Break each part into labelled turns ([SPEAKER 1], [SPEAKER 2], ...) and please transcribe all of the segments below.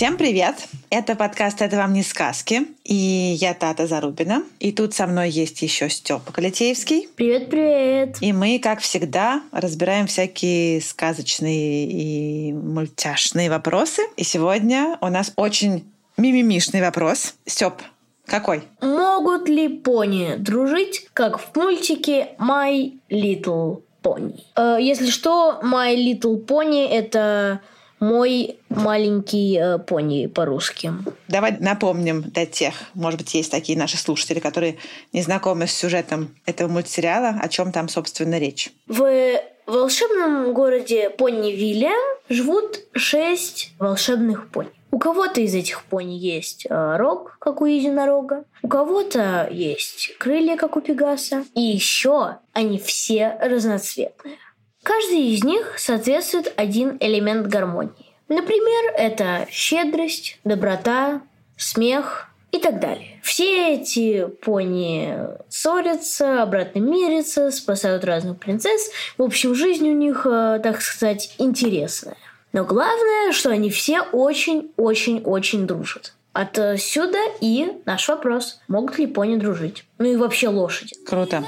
[SPEAKER 1] Всем привет! Это подкаст «Это вам не сказки». И я Тата Зарубина. И тут со мной есть еще Степа Калитеевский.
[SPEAKER 2] Привет-привет!
[SPEAKER 1] И мы, как всегда, разбираем всякие сказочные и мультяшные вопросы. И сегодня у нас очень мимимишный вопрос. Степ, какой?
[SPEAKER 2] Могут ли пони дружить, как в мультике My Little Pony? Э, если что, My Little Pony — это мой маленький э, пони по-русски.
[SPEAKER 1] Давай напомним для тех, может быть, есть такие наши слушатели, которые не знакомы с сюжетом этого мультсериала, о чем там, собственно, речь.
[SPEAKER 2] В волшебном городе Понни-Вилле живут шесть волшебных пони. У кого-то из этих пони есть э, рог, как у единорога, у кого-то есть крылья, как у пегаса, и еще они все разноцветные. Каждый из них соответствует один элемент гармонии. Например, это щедрость, доброта, смех и так далее. Все эти пони ссорятся, обратно мирятся, спасают разных принцесс. В общем, жизнь у них, э, так сказать, интересная. Но главное, что они все очень-очень-очень дружат. Отсюда и наш вопрос. Могут ли пони дружить? Ну и вообще лошади.
[SPEAKER 1] Круто.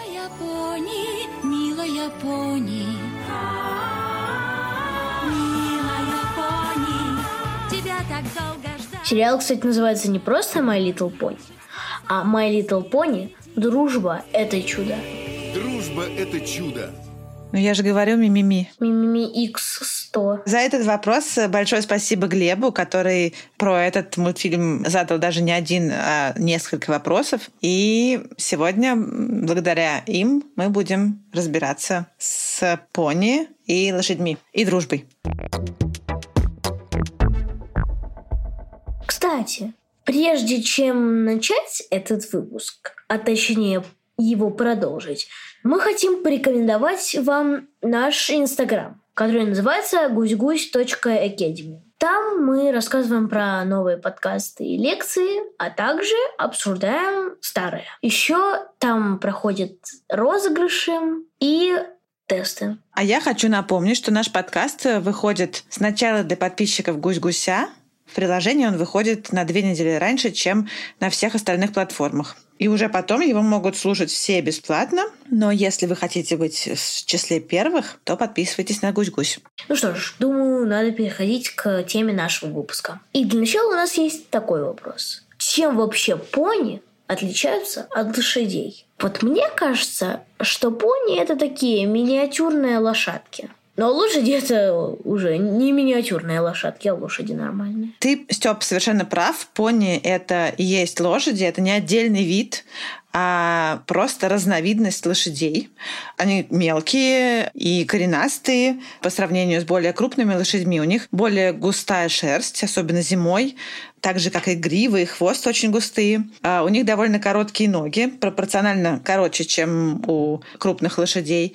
[SPEAKER 2] Сериал, кстати, называется не просто My Little Pony, а My Little Pony «Дружба – это чудо».
[SPEAKER 3] Дружба – это чудо.
[SPEAKER 1] Ну, я же говорю мимими.
[SPEAKER 2] Мимими X100.
[SPEAKER 1] За этот вопрос большое спасибо Глебу, который про этот мультфильм задал даже не один, а несколько вопросов. И сегодня, благодаря им, мы будем разбираться с пони и лошадьми, и дружбой.
[SPEAKER 2] Кстати, прежде чем начать этот выпуск, а точнее его продолжить, мы хотим порекомендовать вам наш инстаграм, который называется гусь-гусь.academy. Там мы рассказываем про новые подкасты и лекции, а также обсуждаем старые. Еще там проходят розыгрыши и тесты.
[SPEAKER 1] А я хочу напомнить, что наш подкаст выходит сначала для подписчиков «Гусь-гуся». В приложении он выходит на две недели раньше, чем на всех остальных платформах. И уже потом его могут слушать все бесплатно. Но если вы хотите быть в числе первых, то подписывайтесь на «Гусь-гусь».
[SPEAKER 2] Ну что ж, думаю, надо переходить к теме нашего выпуска. И для начала у нас есть такой вопрос. Чем вообще пони отличаются от лошадей? Вот мне кажется, что пони это такие миниатюрные лошадки. Но лошади это уже не миниатюрные лошадки, а лошади нормальные.
[SPEAKER 1] Ты, Степ, совершенно прав. Пони — это и есть лошади, это не отдельный вид, а просто разновидность лошадей. Они мелкие и коренастые по сравнению с более крупными лошадьми. У них более густая шерсть, особенно зимой, так же, как и грива, и хвост очень густые. А у них довольно короткие ноги, пропорционально короче, чем у крупных лошадей.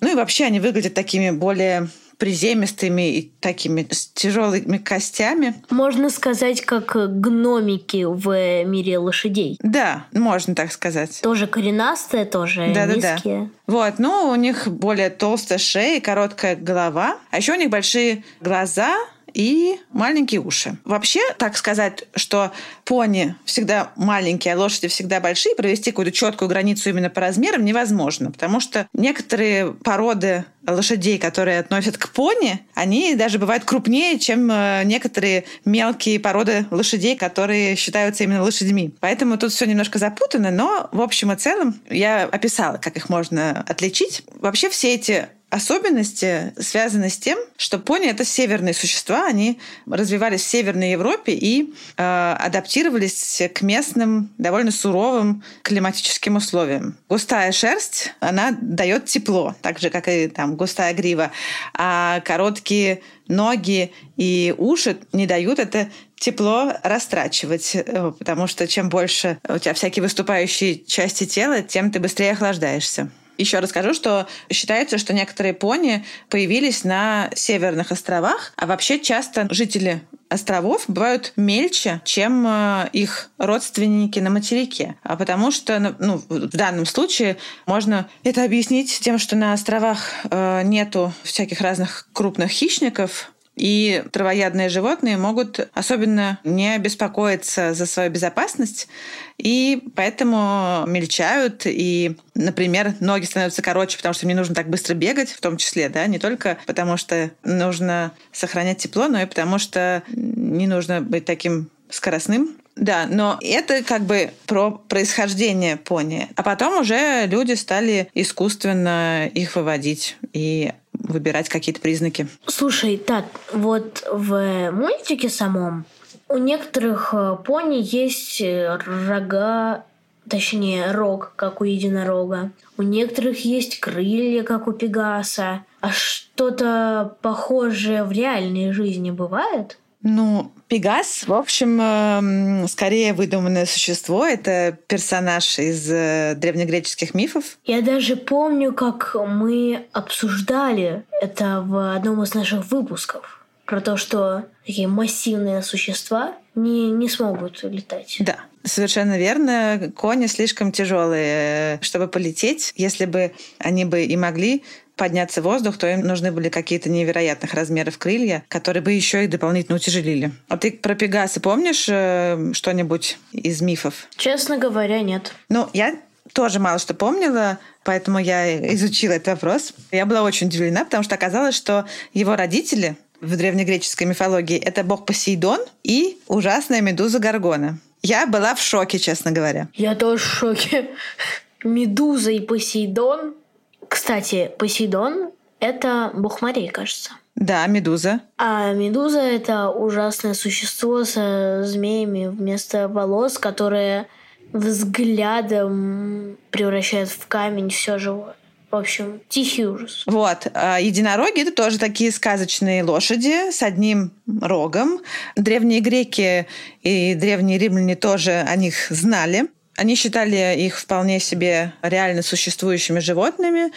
[SPEAKER 1] Ну и вообще они выглядят такими более приземистыми и такими с тяжелыми костями.
[SPEAKER 2] Можно сказать, как гномики в мире лошадей.
[SPEAKER 1] Да, можно так сказать.
[SPEAKER 2] Тоже коренастые, тоже
[SPEAKER 1] Да-да-да.
[SPEAKER 2] низкие.
[SPEAKER 1] Вот, ну, у них более толстая шея и короткая голова. А еще у них большие глаза, и маленькие уши. Вообще, так сказать, что пони всегда маленькие, а лошади всегда большие, провести какую-то четкую границу именно по размерам невозможно, потому что некоторые породы лошадей, которые относят к пони, они даже бывают крупнее, чем э, некоторые мелкие породы лошадей, которые считаются именно лошадьми. Поэтому тут все немножко запутано, но в общем и целом я описала, как их можно отличить. Вообще все эти особенности связаны с тем, что пони — это северные существа, они развивались в Северной Европе и э, адаптировались к местным довольно суровым климатическим условиям. Густая шерсть, она дает тепло, так же, как и там густая грива, а короткие ноги и уши не дают это тепло растрачивать, э, потому что чем больше у тебя всякие выступающие части тела, тем ты быстрее охлаждаешься. Еще расскажу, что считается, что некоторые пони появились на северных островах, а вообще часто жители островов бывают мельче, чем э, их родственники на материке. А потому что ну, в данном случае можно это объяснить тем, что на островах э, нету всяких разных крупных хищников, и травоядные животные могут особенно не беспокоиться за свою безопасность, и поэтому мельчают, и, например, ноги становятся короче, потому что мне нужно так быстро бегать, в том числе, да, не только потому что нужно сохранять тепло, но и потому что не нужно быть таким скоростным. Да, но это как бы про происхождение пони. А потом уже люди стали искусственно их выводить. И выбирать какие-то признаки.
[SPEAKER 2] Слушай, так, вот в мультике самом у некоторых э, пони есть э, рога, точнее рог, как у единорога. У некоторых есть крылья, как у пегаса. А что-то похожее в реальной жизни бывает?
[SPEAKER 1] Ну, Пегас, в общем, эм, скорее выдуманное существо. Это персонаж из э, древнегреческих мифов.
[SPEAKER 2] Я даже помню, как мы обсуждали это в одном из наших выпусков. Про то, что такие массивные существа не, не смогут летать.
[SPEAKER 1] Да, Совершенно верно. Кони слишком тяжелые, э, чтобы полететь. Если бы они бы и могли, подняться в воздух, то им нужны были какие-то невероятных размеров крылья, которые бы еще их дополнительно утяжелили. А ты про Пегаса помнишь э, что-нибудь из мифов?
[SPEAKER 2] Честно говоря, нет.
[SPEAKER 1] Ну, я тоже мало что помнила, поэтому я изучила этот вопрос. Я была очень удивлена, потому что оказалось, что его родители в древнегреческой мифологии это бог Посейдон и ужасная медуза Гаргона. Я была в шоке, честно говоря.
[SPEAKER 2] Я тоже в шоке. Медуза и Посейдон кстати, Посейдон — это бог морей, кажется.
[SPEAKER 1] Да, медуза.
[SPEAKER 2] А медуза — это ужасное существо со змеями вместо волос, которое взглядом превращает в камень все живое. В общем, тихий ужас.
[SPEAKER 1] Вот. А единороги — это тоже такие сказочные лошади с одним рогом. Древние греки и древние римляне тоже о них знали. Они считали их вполне себе реально существующими животными,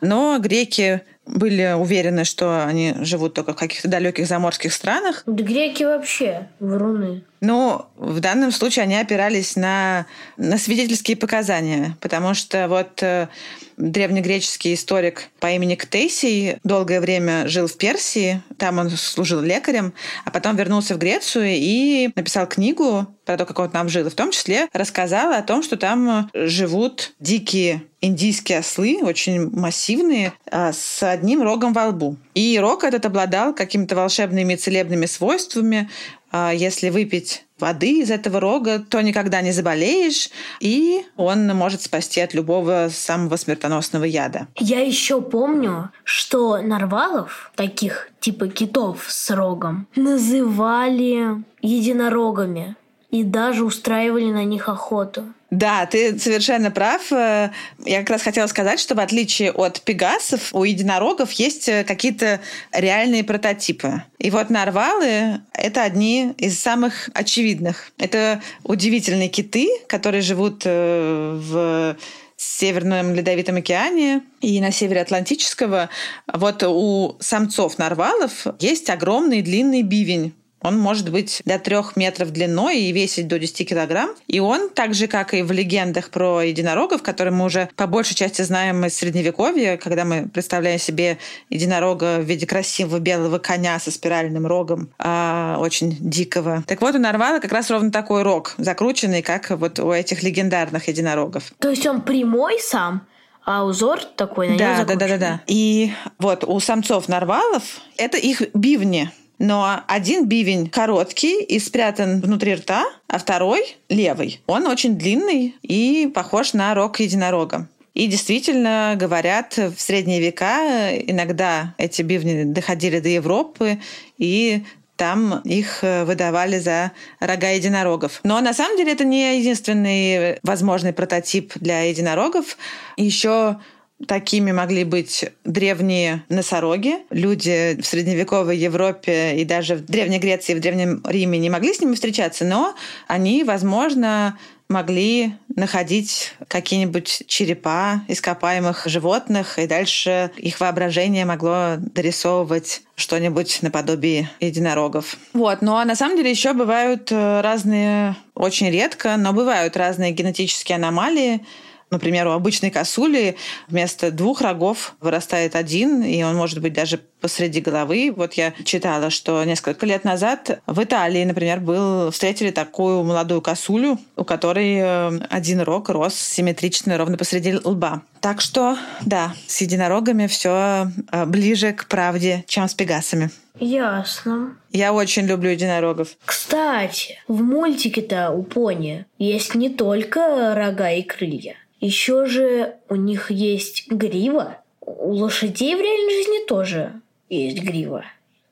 [SPEAKER 1] но греки были уверены, что они живут только в каких-то далеких заморских странах.
[SPEAKER 2] Да греки вообще вруны.
[SPEAKER 1] Ну, в данном случае они опирались на, на свидетельские показания, потому что вот э, древнегреческий историк по имени Ктесий долгое время жил в Персии, там он служил лекарем, а потом вернулся в Грецию и написал книгу про то, как он там жил. И в том числе рассказал о том, что там живут дикие индийские ослы, очень массивные, а, с одним рогом во лбу. И рог этот обладал какими-то волшебными целебными свойствами. А, если выпить воды из этого рога, то никогда не заболеешь, и он может спасти от любого самого смертоносного яда.
[SPEAKER 2] Я еще помню, что нарвалов, таких типа китов с рогом, называли единорогами и даже устраивали на них охоту.
[SPEAKER 1] Да, ты совершенно прав. Э, я как раз хотела сказать, что в отличие от пегасов, у единорогов есть э, какие-то реальные прототипы. И вот нарвалы — это одни из самых очевидных. Это удивительные киты, которые живут э, в Северном Ледовитом океане и на севере Атлантического. Вот у самцов нарвалов есть огромный длинный бивень он может быть до трех метров длиной и весить до 10 килограмм. И он, так же, как и в легендах про единорогов, которые мы уже по большей части знаем из Средневековья, когда мы представляем себе единорога в виде красивого белого коня со спиральным рогом, а, очень дикого. Так вот, у нарвала как раз ровно такой рог, закрученный, как вот у этих легендарных единорогов.
[SPEAKER 2] То есть он прямой сам? а узор такой на
[SPEAKER 1] да, да, да, да, да. И вот у самцов нарвалов это их бивни. Но один бивень короткий и спрятан внутри рта, а второй левый. Он очень длинный и похож на рог единорога. И действительно, говорят, в средние века иногда эти бивни доходили до Европы, и там их э, выдавали за рога единорогов. Но на самом деле это не единственный возможный прототип для единорогов. Еще Такими могли быть древние носороги. Люди в средневековой Европе и даже в Древней Греции в Древнем Риме не могли с ними встречаться, но они, возможно, могли находить какие-нибудь черепа ископаемых животных, и дальше их воображение могло дорисовывать что-нибудь наподобие единорогов. Вот. А на самом деле еще бывают э, разные, очень редко, но бывают разные генетические аномалии, Например, у обычной косули вместо двух рогов вырастает один, и он может быть даже посреди головы. Вот я читала, что несколько лет назад в Италии, например, был, встретили такую молодую косулю, у которой э, один рог рос симметрично ровно посреди лба. Так что, да, с единорогами все э, ближе к правде, чем с пегасами.
[SPEAKER 2] Ясно.
[SPEAKER 1] Я очень люблю единорогов.
[SPEAKER 2] Кстати, в мультике-то у пони есть не только рога и крылья. Еще же у них есть грива. У лошадей в реальной жизни тоже есть грива.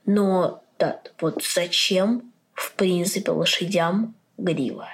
[SPEAKER 2] Но да, вот зачем, в принципе, лошадям грива?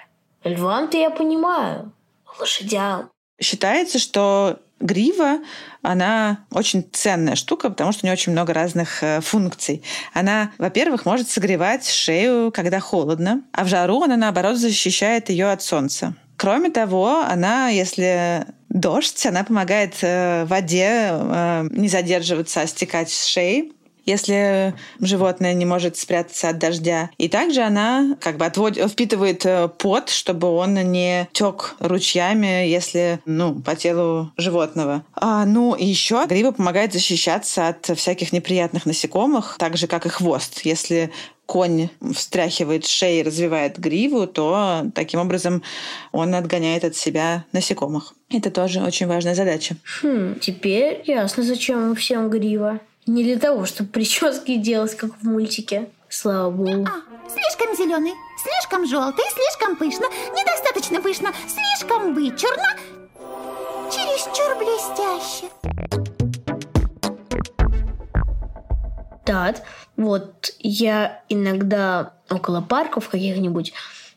[SPEAKER 2] Львам-то я понимаю, лошадям.
[SPEAKER 1] Считается, что грива, она очень ценная штука, потому что у нее очень много разных э, функций. Она, во-первых, может согревать шею, когда холодно, а в жару она, наоборот, защищает ее от солнца. Кроме того, она, если дождь, она помогает э, воде э, не задерживаться, а стекать с шеи если животное не может спрятаться от дождя. И также она как бы отводит, впитывает э, пот, чтобы он не тек ручьями, если ну, по телу животного. А, ну и еще грива помогает защищаться от всяких неприятных насекомых, так же как и хвост. Если конь встряхивает шею и развивает гриву, то таким образом он отгоняет от себя насекомых. Это тоже очень важная задача.
[SPEAKER 2] Хм, теперь ясно, зачем всем грива. Не для того, чтобы прически делать, как в мультике. Слава богу.
[SPEAKER 4] А, слишком зеленый, слишком желтый, слишком пышно, недостаточно пышно, слишком вычурно, чересчур блестяще.
[SPEAKER 2] Тат, вот я иногда около парков каких-нибудь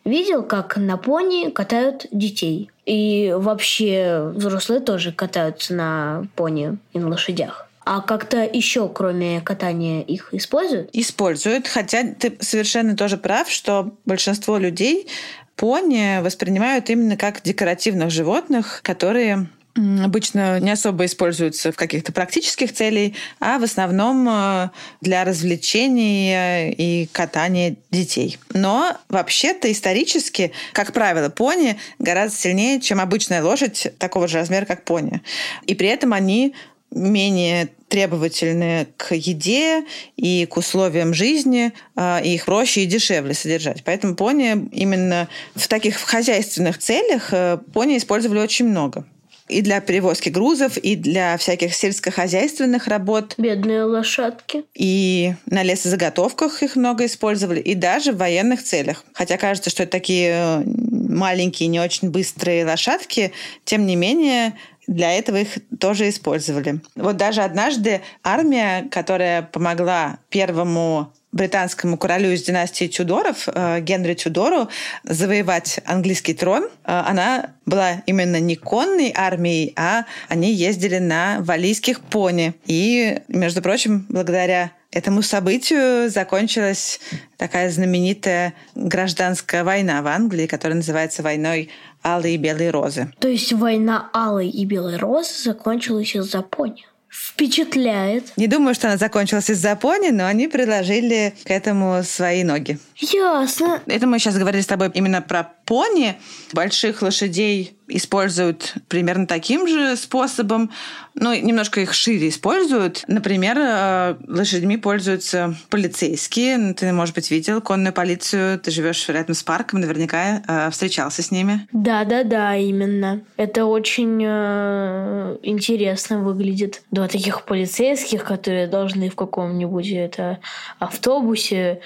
[SPEAKER 2] видел, как на пони катают детей. И вообще взрослые тоже катаются на пони и на лошадях. А как-то еще, кроме катания, их используют?
[SPEAKER 1] Используют, хотя ты совершенно тоже прав, что большинство людей пони воспринимают именно как декоративных животных, которые обычно не особо используются в каких-то практических целей, а в основном э, для развлечений и катания детей. Но вообще-то исторически, как правило, пони гораздо сильнее, чем обычная лошадь такого же размера, как пони. И при этом они менее требовательны к еде и к условиям жизни, а, и их проще и дешевле содержать. Поэтому пони именно в таких хозяйственных целях э, пони использовали очень много и для перевозки грузов, и для всяких сельскохозяйственных работ.
[SPEAKER 2] Бедные лошадки.
[SPEAKER 1] И на лесозаготовках их много использовали, и даже в военных целях. Хотя кажется, что это такие э, маленькие, не очень быстрые лошадки, тем не менее для этого их тоже использовали. Вот даже однажды армия, которая помогла первому британскому королю из династии Тюдоров, э, Генри Тюдору, завоевать английский трон. Э, она была именно не конной армией, а они ездили на валийских пони. И, между прочим, благодаря этому событию закончилась такая знаменитая гражданская война в Англии, которая называется войной Алой и Белой Розы.
[SPEAKER 2] То есть война Алой и Белой Розы закончилась из-за пони? Впечатляет.
[SPEAKER 1] Не думаю, что она закончилась из-за пони, но они приложили к этому свои ноги.
[SPEAKER 2] Ясно.
[SPEAKER 1] Это мы сейчас говорили с тобой именно про пони. Больших лошадей используют примерно таким же способом, но немножко их шире используют. Например, э, лошадьми пользуются полицейские. Ну, ты, может быть, видел конную полицию. Ты живешь рядом с парком, наверняка э, встречался с ними.
[SPEAKER 2] Да, да, да, именно. Это очень э, интересно выглядит. Два таких полицейских, которые должны в каком-нибудь это автобусе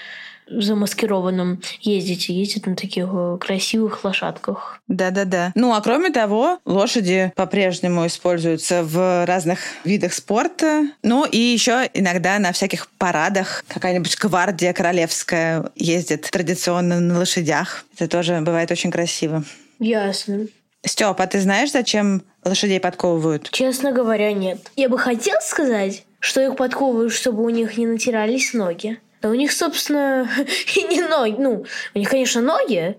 [SPEAKER 2] замаскированном ездите, ездят на таких э, красивых лошадках.
[SPEAKER 1] Да-да-да. Ну, а кроме того, лошади по-прежнему используются в разных видах спорта. Ну, и еще иногда на всяких парадах какая-нибудь гвардия королевская ездит традиционно на лошадях. Это тоже бывает очень красиво.
[SPEAKER 2] Ясно.
[SPEAKER 1] Степ, а ты знаешь, зачем лошадей подковывают?
[SPEAKER 2] Честно говоря, нет. Я бы хотел сказать, что их подковывают, чтобы у них не натирались ноги. Да у них, собственно, и не ноги. Ну, у них, конечно, ноги.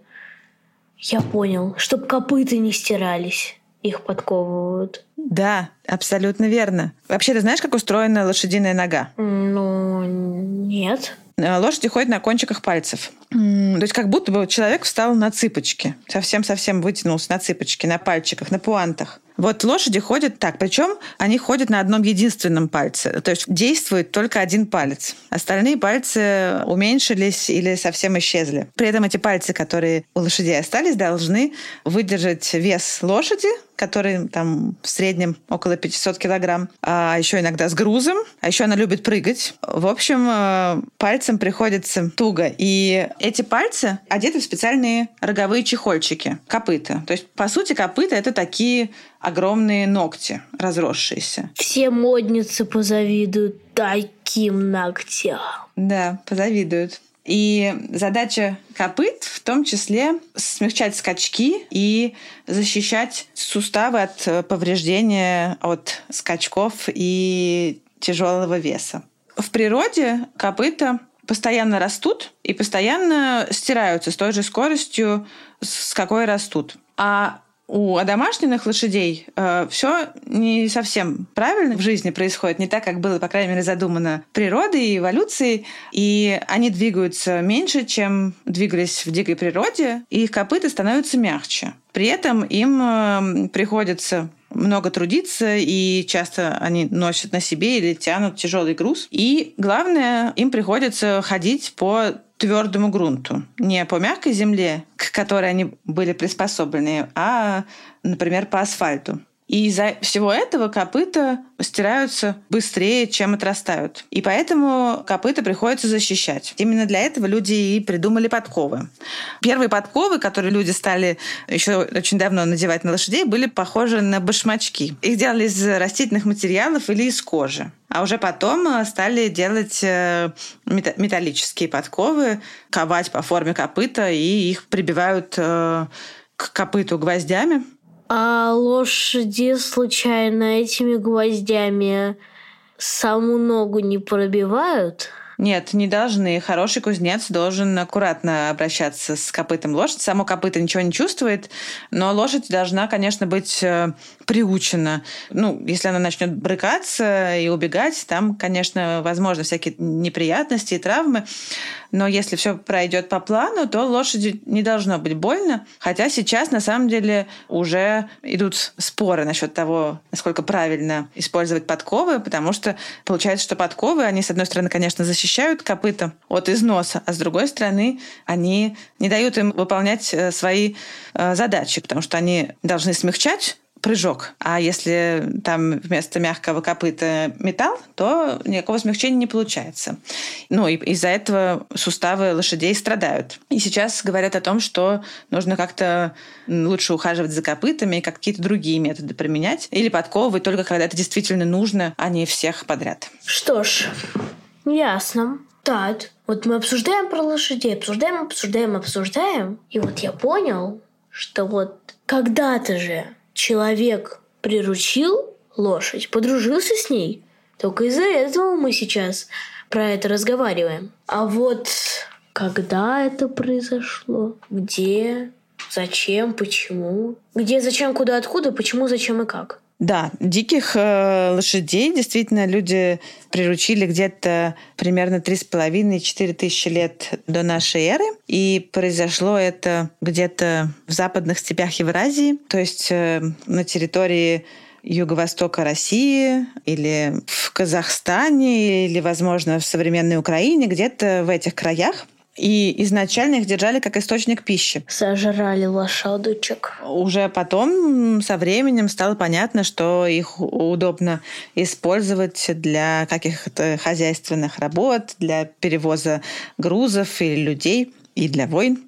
[SPEAKER 2] Я понял, чтобы копыта не стирались. Их подковывают.
[SPEAKER 1] Да, абсолютно верно. Вообще, ты знаешь, как устроена лошадиная нога?
[SPEAKER 2] Ну, нет.
[SPEAKER 1] Э, Лошади ходят на кончиках пальцев. То есть как будто бы человек встал на цыпочки. Совсем-совсем вытянулся на цыпочки, на пальчиках, на пуантах. Вот лошади ходят так. Причем они ходят на одном единственном пальце. То есть действует только один палец. Остальные пальцы уменьшились или совсем исчезли. При этом эти пальцы, которые у лошадей остались, должны выдержать вес лошади, который там в среднем около 500 килограмм, а еще иногда с грузом, а еще она любит прыгать. В общем, э, пальцем приходится туго. И эти пальцы одеты в специальные роговые чехольчики, копыта. То есть, по сути, копыта — это такие огромные ногти, разросшиеся.
[SPEAKER 2] Все модницы позавидуют таким ногтям.
[SPEAKER 1] Да, позавидуют. И задача копыт в том числе смягчать скачки и защищать суставы от э, повреждения от скачков и тяжелого веса. В природе копыта постоянно растут и постоянно стираются с той же скоростью, с какой растут. А у домашних лошадей все не совсем правильно в жизни происходит, не так, как было, по крайней мере, задумано природой и эволюцией. И они двигаются меньше, чем двигались в дикой природе, и их копыта становятся мягче. При этом им э, приходится много трудиться, и часто они носят на себе или тянут тяжелый груз. И главное, им приходится ходить по твердому грунту. Не по мягкой земле, к которой они были приспособлены, а, например, по асфальту. И из-за всего этого копыта стираются быстрее, чем отрастают. И поэтому копыта приходится защищать. Именно для этого люди и придумали подковы. Первые подковы, которые люди стали еще очень давно надевать на лошадей, были похожи на башмачки. Их делали из растительных материалов или из кожи. А уже потом э, стали делать э, металлические подковы, ковать по форме копыта, и их прибивают э, к копыту гвоздями.
[SPEAKER 2] А лошади случайно этими гвоздями саму ногу не пробивают?
[SPEAKER 1] Нет, не должны. Хороший кузнец должен аккуратно обращаться с копытом лошади. Само копыто ничего не чувствует, но лошадь должна, конечно, быть э, приучена. Ну, если она начнет брыкаться и убегать, там, конечно, возможно всякие неприятности и травмы. Но если все пройдет по плану, то лошади не должно быть больно. Хотя сейчас, на самом деле, уже идут споры насчет того, насколько правильно использовать подковы, потому что получается, что подковы, они, с одной стороны, конечно, защищают копыта от износа, а с другой стороны, они не дают им выполнять э, свои э, задачи, потому что они должны смягчать прыжок. А если там вместо мягкого копыта металл, то никакого смягчения не получается. Ну и из-за этого суставы лошадей страдают. И сейчас говорят о том, что нужно как-то лучше ухаживать за копытами и какие-то другие методы применять. Или подковывать только когда это действительно нужно, а не всех подряд.
[SPEAKER 2] Что ж, ясно. Так, вот мы обсуждаем про лошадей, обсуждаем, обсуждаем, обсуждаем. И вот я понял, что вот когда-то же человек приручил лошадь, подружился с ней. Только из-за этого мы сейчас про это разговариваем. А вот когда это произошло? Где? Зачем? Почему? Где, зачем, куда, откуда? Почему, зачем и как?
[SPEAKER 1] Да, диких э, лошадей действительно люди приручили где-то примерно 3,5-4 тысячи лет до нашей эры. И произошло это где-то в западных степях Евразии, то есть э, на территории юго-востока России или в Казахстане или, возможно, в современной Украине, где-то в этих краях. И изначально их держали как источник пищи.
[SPEAKER 2] Сожрали лошадочек.
[SPEAKER 1] Уже потом со временем стало понятно, что их удобно использовать для каких-то хозяйственных работ, для перевоза грузов или людей и для войн.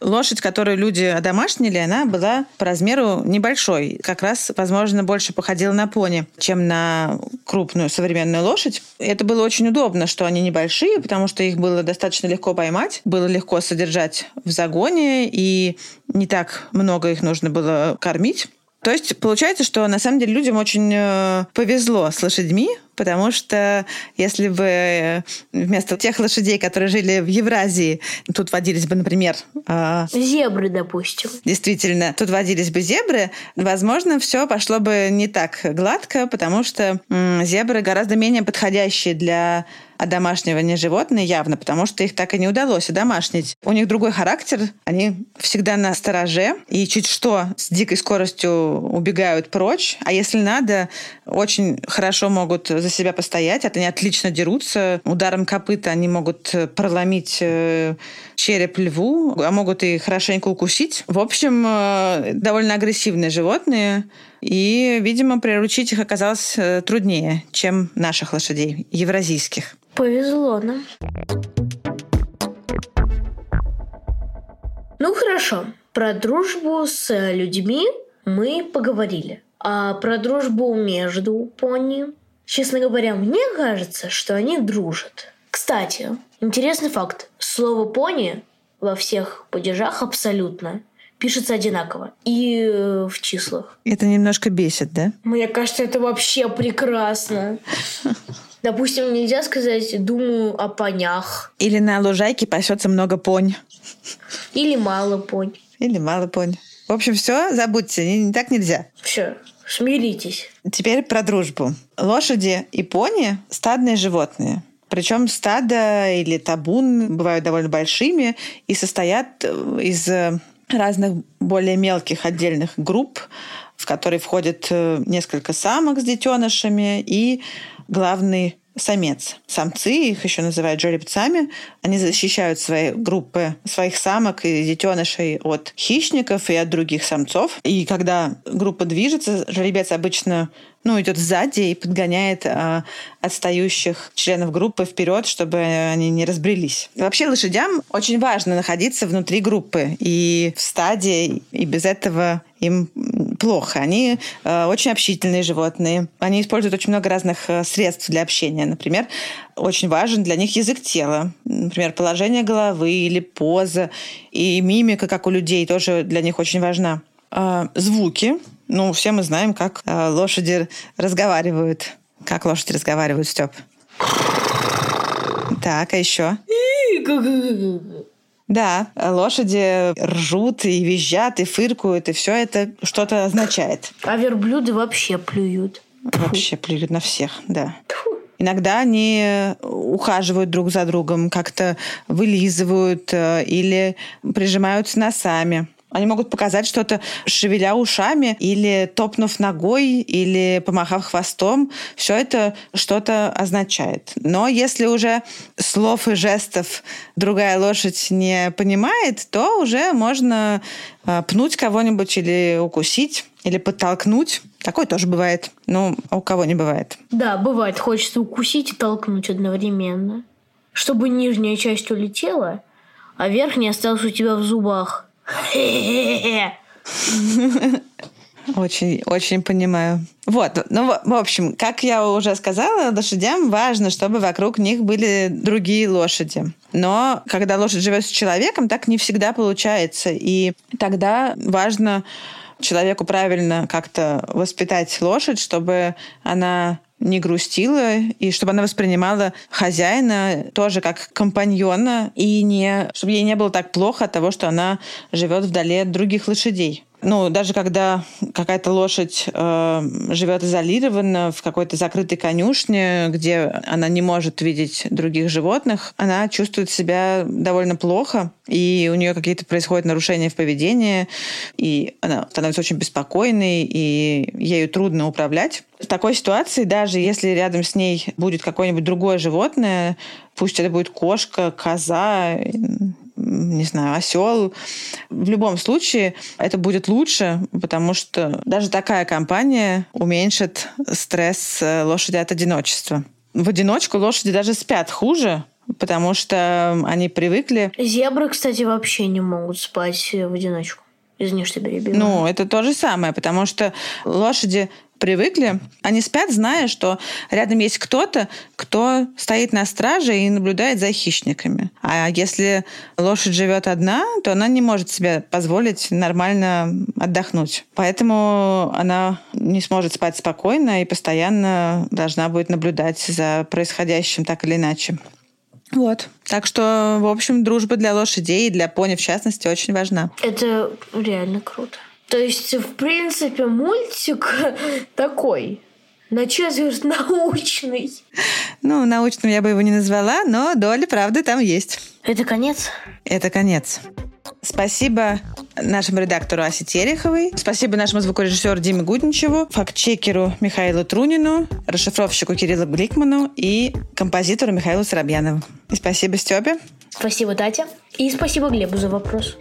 [SPEAKER 1] Лошадь, которую люди одомашнили, она была по размеру небольшой. Как раз, возможно, больше походила на пони, чем на крупную современную лошадь. Это было очень удобно, что они небольшие, потому что их было достаточно легко поймать, было легко содержать в загоне, и не так много их нужно было кормить. То есть получается, что на самом деле людям очень э, повезло с лошадьми, потому что если бы э, вместо тех лошадей, которые жили в Евразии, тут водились бы, например, э,
[SPEAKER 2] Зебры, допустим.
[SPEAKER 1] действительно, тут водились бы зебры, возможно, все пошло бы не так гладко, потому что зебры гораздо менее подходящие для одомашнивания животные явно, потому что их так и не удалось одомашнить. У них другой характер, они всегда на стороже, и чуть что с дикой скоростью убегают прочь, а если надо, очень хорошо могут за себя постоять, это они отлично дерутся, ударом копыта они могут проломить э, череп льву, а могут и хорошенько укусить. В общем, э, довольно агрессивные животные, и, видимо, приручить их оказалось э, труднее, чем наших лошадей, евразийских.
[SPEAKER 2] Повезло нам. Ну хорошо, про дружбу с э, людьми мы поговорили. А про дружбу между пони, честно говоря, мне кажется, что они дружат. Кстати, интересный факт. Слово пони во всех падежах абсолютно пишется одинаково. И э, в числах.
[SPEAKER 1] Это немножко бесит, да?
[SPEAKER 2] Мне кажется, это вообще прекрасно. Допустим, нельзя сказать «думаю о понях»
[SPEAKER 1] Или на лужайке пасется много понь.
[SPEAKER 2] или «мало понь».
[SPEAKER 1] Или мало понь. В общем, все, забудьте, так нельзя.
[SPEAKER 2] Все, смиритесь.
[SPEAKER 1] Теперь про дружбу. Лошади и пони – стадные животные. Причем стадо или табун бывают довольно большими и состоят э, из э, разных более мелких отдельных групп, в которые входят э, несколько самок с детенышами и главный самец. Самцы, их еще называют жеребцами, они защищают свои группы своих самок и детенышей от хищников и от других самцов. И когда группа движется, жеребец обычно ну, идет сзади и подгоняет а, отстающих членов группы вперед, чтобы они не разбрелись. Вообще лошадям очень важно находиться внутри группы и в стаде, и без этого им плохо. Они э, очень общительные животные. Они используют очень много разных э, средств для общения. Например, очень важен для них язык тела. Например, положение головы или поза. И мимика, как у людей, тоже для них очень важна. А, звуки. Ну, все мы знаем, как а, лошади разговаривают. Как лошади разговаривают, Степ? Так, а еще? Да, лошади ржут и визжат, и фыркают, и все это что-то означает.
[SPEAKER 2] А верблюды вообще плюют.
[SPEAKER 1] Вообще плюют на всех, да. Иногда они ухаживают друг за другом, как-то вылизывают э, или прижимаются носами. Они могут показать что-то, шевеля ушами или топнув ногой или помахав хвостом. Все это что-то означает. Но если уже слов и жестов другая лошадь не понимает, то уже можно э, пнуть кого-нибудь или укусить, или подтолкнуть. Такое тоже бывает. Ну, а у кого не бывает.
[SPEAKER 2] Да, бывает, хочется укусить и толкнуть одновременно. Чтобы нижняя часть улетела, а верхняя осталась у тебя в зубах.
[SPEAKER 1] Очень, очень понимаю. Вот, ну, в общем, как я уже сказала, лошадям важно, чтобы вокруг них были другие лошади. Но когда лошадь живет с человеком, так не всегда получается. И тогда важно человеку правильно как-то воспитать лошадь, чтобы она не грустила, и чтобы она воспринимала хозяина тоже как компаньона, и не, чтобы ей не было так плохо от того, что она живет вдали от других лошадей. Ну, даже когда какая-то лошадь э, живет изолированно в какой-то закрытой конюшне, где она не может видеть других животных, она чувствует себя довольно плохо, и у нее какие-то происходят нарушения в поведении, и она становится очень беспокойной, и ею трудно управлять. В такой ситуации, даже если рядом с ней будет какое-нибудь другое животное, пусть это будет кошка, коза, не знаю, осел. В любом случае это будет лучше, потому что даже такая компания уменьшит стресс э, лошади от одиночества. В одиночку лошади даже спят хуже, потому что они привыкли.
[SPEAKER 2] Зебры, кстати, вообще не могут спать в одиночку. Извини, что перебила.
[SPEAKER 1] Ну, это то же самое, потому что лошади привыкли, они спят, зная, что рядом есть кто-то, кто стоит на страже и наблюдает за хищниками. А если лошадь живет одна, то она не может себе позволить нормально отдохнуть. Поэтому она не сможет спать спокойно и постоянно должна будет наблюдать за происходящим так или иначе. Вот. Так что, в общем, дружба для лошадей и для пони, в частности, очень важна.
[SPEAKER 2] Это реально круто. То есть, в принципе, мультик такой, на четверть научный.
[SPEAKER 1] Ну, научным я бы его не назвала, но доля правды там есть.
[SPEAKER 2] Это конец?
[SPEAKER 1] Это конец. Спасибо нашему редактору Асе Тереховой. Спасибо нашему звукорежиссеру Диме Гудничеву, фактчекеру Михаилу Трунину, расшифровщику Кириллу Гликману и композитору Михаилу Соробьянову. И спасибо Степе.
[SPEAKER 2] Спасибо, Татя. И спасибо Глебу за вопрос.